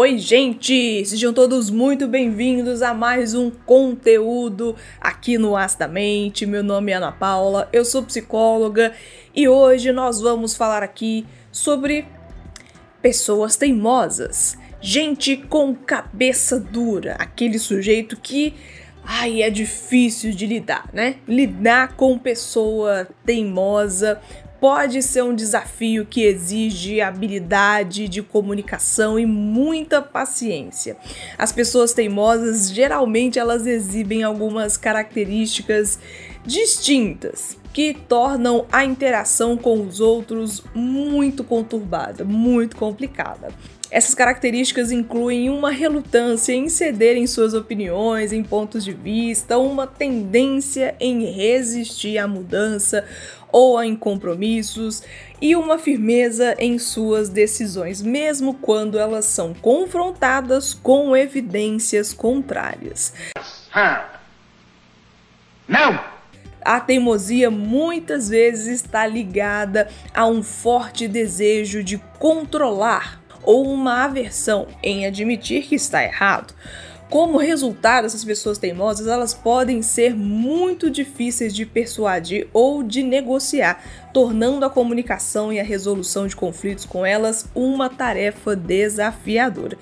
Oi, gente! Sejam todos muito bem-vindos a mais um conteúdo aqui no Astamente. Meu nome é Ana Paula, eu sou psicóloga e hoje nós vamos falar aqui sobre pessoas teimosas. Gente com cabeça dura, aquele sujeito que ai, é difícil de lidar, né? Lidar com pessoa teimosa, pode ser um desafio que exige habilidade de comunicação e muita paciência. As pessoas teimosas geralmente elas exibem algumas características distintas que tornam a interação com os outros muito conturbada, muito complicada. Essas características incluem uma relutância em ceder em suas opiniões, em pontos de vista, uma tendência em resistir à mudança ou em compromissos e uma firmeza em suas decisões, mesmo quando elas são confrontadas com evidências contrárias. Não! A teimosia muitas vezes está ligada a um forte desejo de controlar ou uma aversão em admitir que está errado. Como resultado, essas pessoas teimosas elas podem ser muito difíceis de persuadir ou de negociar, tornando a comunicação e a resolução de conflitos com elas uma tarefa desafiadora.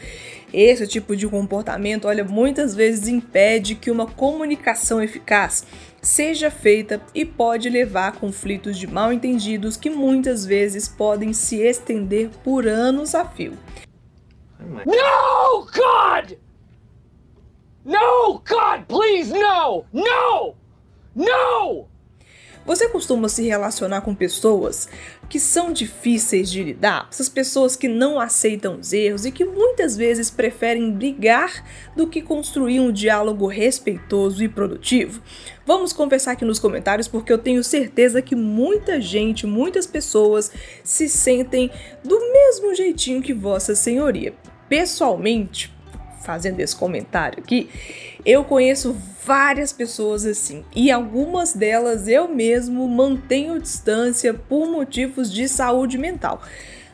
Esse tipo de comportamento, olha, muitas vezes impede que uma comunicação eficaz seja feita e pode levar a conflitos de mal entendidos que muitas vezes podem se estender por anos a fio. No, God! No, God, please, no! No! No! Você costuma se relacionar com pessoas que são difíceis de lidar? Essas pessoas que não aceitam os erros e que muitas vezes preferem brigar do que construir um diálogo respeitoso e produtivo? Vamos conversar aqui nos comentários porque eu tenho certeza que muita gente, muitas pessoas se sentem do mesmo jeitinho que Vossa Senhoria. Pessoalmente, fazendo esse comentário aqui, eu conheço várias pessoas assim e algumas delas eu mesmo mantenho distância por motivos de saúde mental.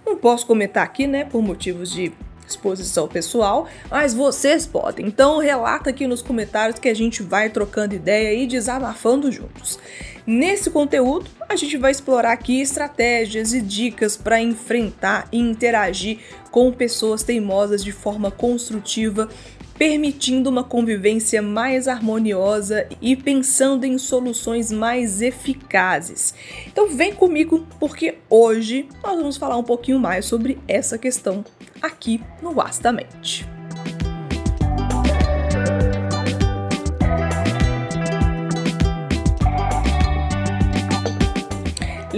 Não posso comentar aqui, né, por motivos de exposição pessoal, mas vocês podem. Então relata aqui nos comentários que a gente vai trocando ideia e desabafando juntos. Nesse conteúdo, a gente vai explorar aqui estratégias e dicas para enfrentar e interagir com pessoas teimosas de forma construtiva, permitindo uma convivência mais harmoniosa e pensando em soluções mais eficazes. Então vem comigo porque hoje nós vamos falar um pouquinho mais sobre essa questão aqui no Vastamente.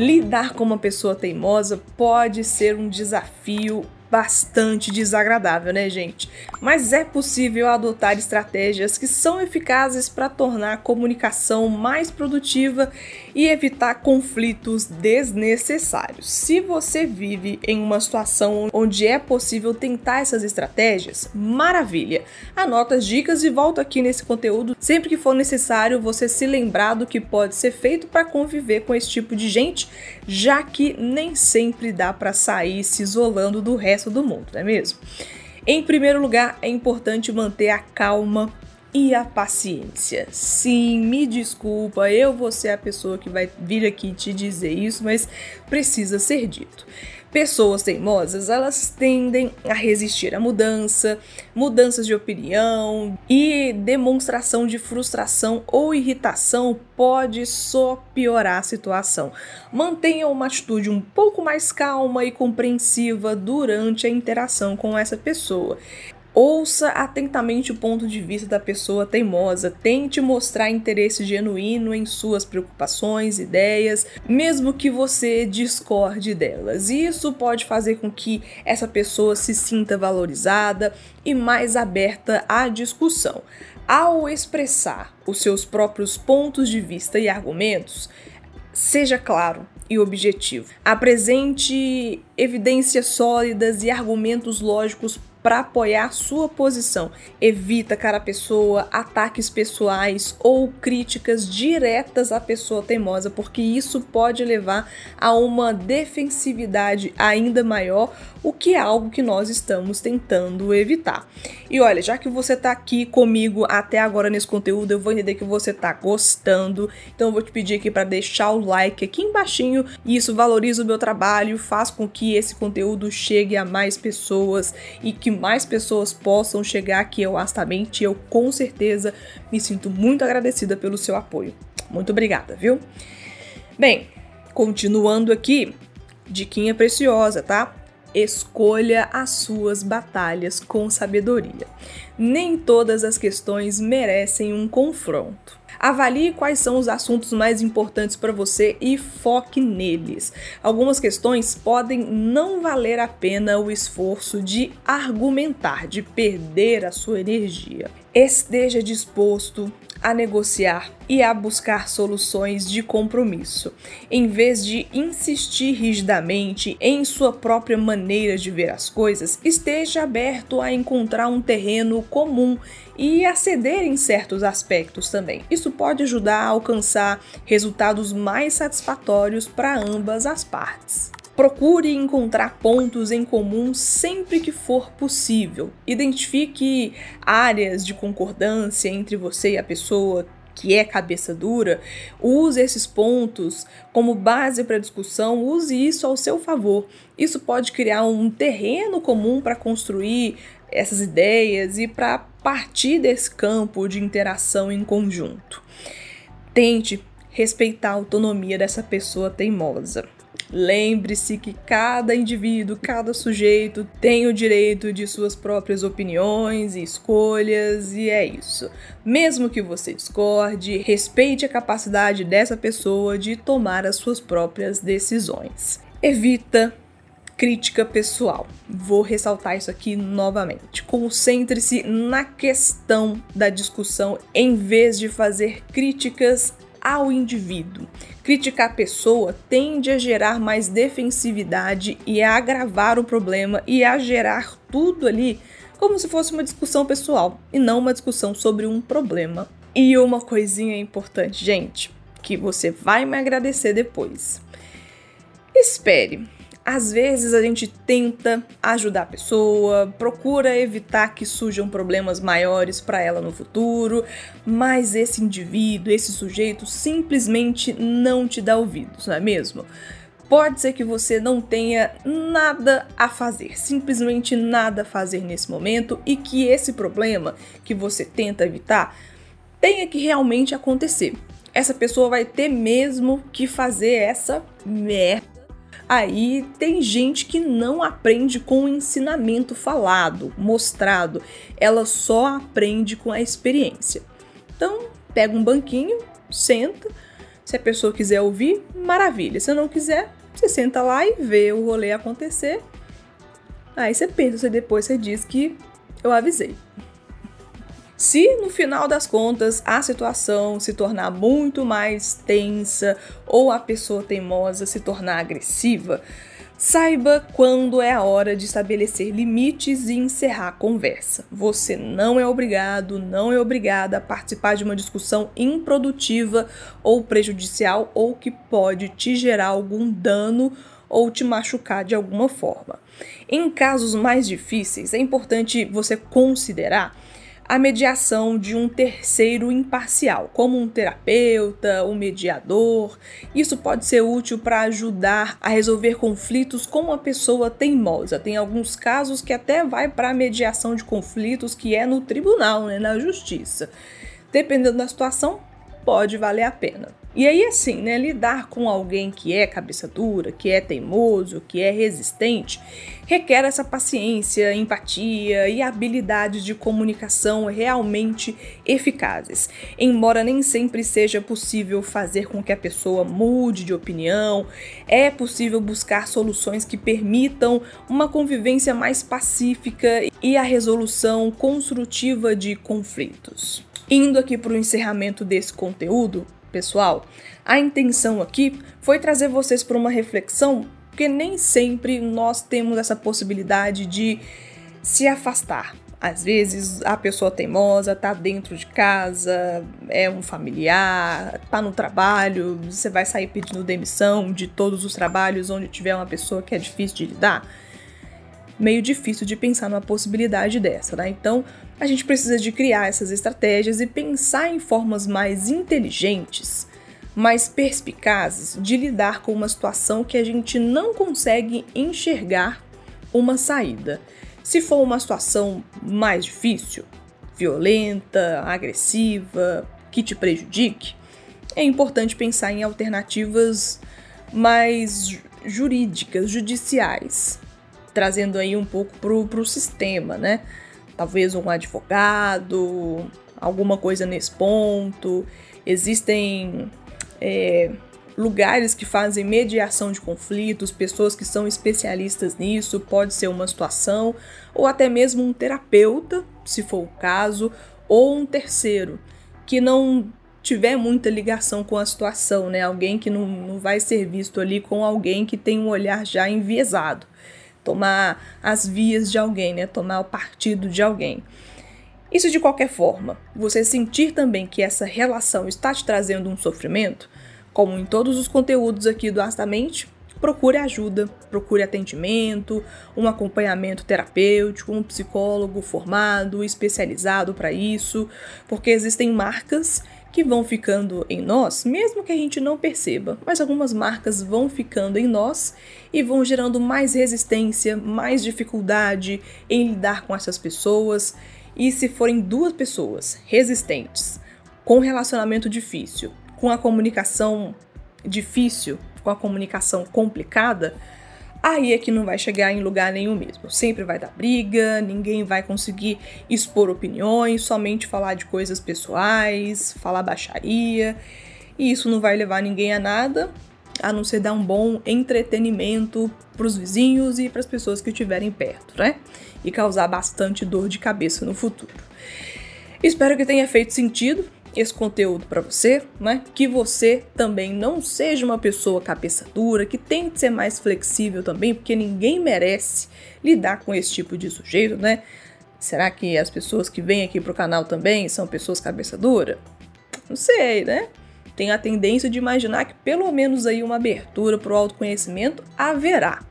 Lidar com uma pessoa teimosa pode ser um desafio bastante desagradável, né, gente? Mas é possível adotar estratégias que são eficazes para tornar a comunicação mais produtiva e evitar conflitos desnecessários. Se você vive em uma situação onde é possível tentar essas estratégias, maravilha! Anota as dicas e volta aqui nesse conteúdo sempre que for necessário você se lembrar do que pode ser feito para conviver com esse tipo de gente, já que nem sempre dá para sair se isolando do resto resto do mundo, não é mesmo? Em primeiro lugar, é importante manter a calma e a paciência. Sim, me desculpa, eu vou ser a pessoa que vai vir aqui te dizer isso, mas precisa ser dito. Pessoas teimosas, elas tendem a resistir à mudança, mudanças de opinião e demonstração de frustração ou irritação pode só piorar a situação. Mantenha uma atitude um pouco mais calma e compreensiva durante a interação com essa pessoa. Ouça atentamente o ponto de vista da pessoa teimosa, tente mostrar interesse genuíno em suas preocupações, ideias, mesmo que você discorde delas. Isso pode fazer com que essa pessoa se sinta valorizada e mais aberta à discussão. Ao expressar os seus próprios pontos de vista e argumentos, seja claro, e objetivo. Apresente evidências sólidas e argumentos lógicos para apoiar sua posição. Evita, cara pessoa, ataques pessoais ou críticas diretas à pessoa teimosa, porque isso pode levar a uma defensividade ainda maior, o que é algo que nós estamos tentando evitar. E olha, já que você está aqui comigo até agora nesse conteúdo, eu vou entender que você está gostando, então eu vou te pedir aqui para deixar o like aqui embaixo. Isso valoriza o meu trabalho, faz com que esse conteúdo chegue a mais pessoas e que mais pessoas possam chegar aqui eu astamente. Eu com certeza me sinto muito agradecida pelo seu apoio. Muito obrigada, viu? Bem, continuando aqui, diquinha preciosa, tá? Escolha as suas batalhas com sabedoria. Nem todas as questões merecem um confronto. Avalie quais são os assuntos mais importantes para você e foque neles. Algumas questões podem não valer a pena o esforço de argumentar, de perder a sua energia. Esteja disposto a negociar e a buscar soluções de compromisso, em vez de insistir rigidamente em sua própria maneira de ver as coisas, esteja aberto a encontrar um terreno comum e a ceder em certos aspectos também. Isso pode ajudar a alcançar resultados mais satisfatórios para ambas as partes. Procure encontrar pontos em comum sempre que for possível. Identifique áreas de concordância entre você e a pessoa que é cabeça dura, use esses pontos como base para discussão, use isso ao seu favor. Isso pode criar um terreno comum para construir essas ideias e para partir desse campo de interação em conjunto. Tente respeitar a autonomia dessa pessoa teimosa. Lembre-se que cada indivíduo, cada sujeito tem o direito de suas próprias opiniões e escolhas, e é isso. Mesmo que você discorde, respeite a capacidade dessa pessoa de tomar as suas próprias decisões. Evita crítica pessoal. Vou ressaltar isso aqui novamente. Concentre-se na questão da discussão em vez de fazer críticas ao indivíduo. Criticar a pessoa tende a gerar mais defensividade e a agravar o problema e a gerar tudo ali como se fosse uma discussão pessoal e não uma discussão sobre um problema. E uma coisinha importante, gente, que você vai me agradecer depois. Espere às vezes a gente tenta ajudar a pessoa, procura evitar que surjam problemas maiores para ela no futuro, mas esse indivíduo, esse sujeito simplesmente não te dá ouvidos, não é mesmo? Pode ser que você não tenha nada a fazer, simplesmente nada a fazer nesse momento e que esse problema que você tenta evitar tenha que realmente acontecer. Essa pessoa vai ter mesmo que fazer essa merda Aí tem gente que não aprende com o ensinamento falado, mostrado, ela só aprende com a experiência. Então, pega um banquinho, senta. Se a pessoa quiser ouvir, maravilha. Se não quiser, você senta lá e vê o rolê acontecer. Aí você pensa, você depois você diz que eu avisei. Se no final das contas a situação se tornar muito mais tensa ou a pessoa teimosa se tornar agressiva, Saiba quando é a hora de estabelecer limites e encerrar a conversa. Você não é obrigado, não é obrigada a participar de uma discussão improdutiva ou prejudicial ou que pode te gerar algum dano ou te machucar de alguma forma. Em casos mais difíceis, é importante você considerar a mediação de um terceiro imparcial, como um terapeuta, um mediador. Isso pode ser útil para ajudar a resolver conflitos com uma pessoa teimosa. Tem alguns casos que até vai para a mediação de conflitos que é no tribunal, né, na justiça. Dependendo da situação, pode valer a pena. E aí, assim, né, lidar com alguém que é cabeça dura, que é teimoso, que é resistente, requer essa paciência, empatia e habilidades de comunicação realmente eficazes. Embora nem sempre seja possível fazer com que a pessoa mude de opinião, é possível buscar soluções que permitam uma convivência mais pacífica e a resolução construtiva de conflitos. Indo aqui para o encerramento desse conteúdo, pessoal, a intenção aqui foi trazer vocês para uma reflexão, porque nem sempre nós temos essa possibilidade de se afastar. Às vezes a pessoa teimosa tá dentro de casa, é um familiar, tá no trabalho, você vai sair pedindo demissão de todos os trabalhos onde tiver uma pessoa que é difícil de lidar. Meio difícil de pensar numa possibilidade dessa, né? Então a gente precisa de criar essas estratégias e pensar em formas mais inteligentes, mais perspicazes de lidar com uma situação que a gente não consegue enxergar uma saída. Se for uma situação mais difícil, violenta, agressiva, que te prejudique, é importante pensar em alternativas mais jurídicas, judiciais, trazendo aí um pouco para o sistema, né? Talvez um advogado, alguma coisa nesse ponto. Existem é, lugares que fazem mediação de conflitos, pessoas que são especialistas nisso, pode ser uma situação, ou até mesmo um terapeuta, se for o caso, ou um terceiro, que não tiver muita ligação com a situação, né? Alguém que não, não vai ser visto ali com alguém que tem um olhar já enviesado. Tomar as vias de alguém, né? Tomar o partido de alguém. Isso de qualquer forma, você sentir também que essa relação está te trazendo um sofrimento, como em todos os conteúdos aqui do Astamente, procure ajuda, procure atendimento, um acompanhamento terapêutico, um psicólogo formado, especializado para isso, porque existem marcas que vão ficando em nós, mesmo que a gente não perceba, mas algumas marcas vão ficando em nós e vão gerando mais resistência, mais dificuldade em lidar com essas pessoas. E se forem duas pessoas resistentes, com relacionamento difícil, com a comunicação difícil, com a comunicação complicada, aí é que não vai chegar em lugar nenhum mesmo. Sempre vai dar briga, ninguém vai conseguir expor opiniões, somente falar de coisas pessoais, falar baixaria, e isso não vai levar ninguém a nada, a não ser dar um bom entretenimento para os vizinhos e para as pessoas que estiverem perto, né? E causar bastante dor de cabeça no futuro. Espero que tenha feito sentido esse conteúdo para você, né? Que você também não seja uma pessoa cabeça dura, que tente ser mais flexível também, porque ninguém merece lidar com esse tipo de sujeito, né? Será que as pessoas que vêm aqui pro canal também são pessoas cabeça dura? Não sei, né? Tenho a tendência de imaginar que pelo menos aí uma abertura pro autoconhecimento haverá.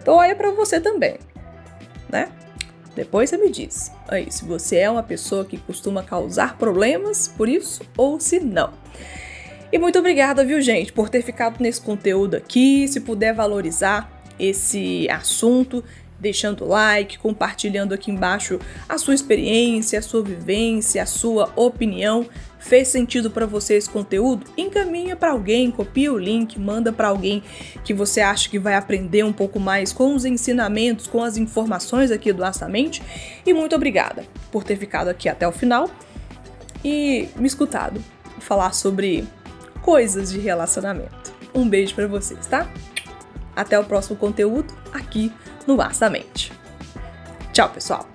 Então olha para você também, né? Depois você me diz aí se você é uma pessoa que costuma causar problemas por isso ou se não. E muito obrigada, viu, gente, por ter ficado nesse conteúdo aqui. Se puder valorizar esse assunto, deixando like, compartilhando aqui embaixo a sua experiência, a sua vivência, a sua opinião. Fez sentido para você esse conteúdo? Encaminha para alguém, copia o link, manda para alguém que você acha que vai aprender um pouco mais com os ensinamentos, com as informações aqui do Astamente. E muito obrigada por ter ficado aqui até o final e me escutado falar sobre coisas de relacionamento. Um beijo para vocês, tá? Até o próximo conteúdo aqui no Vastamente. Tchau, pessoal!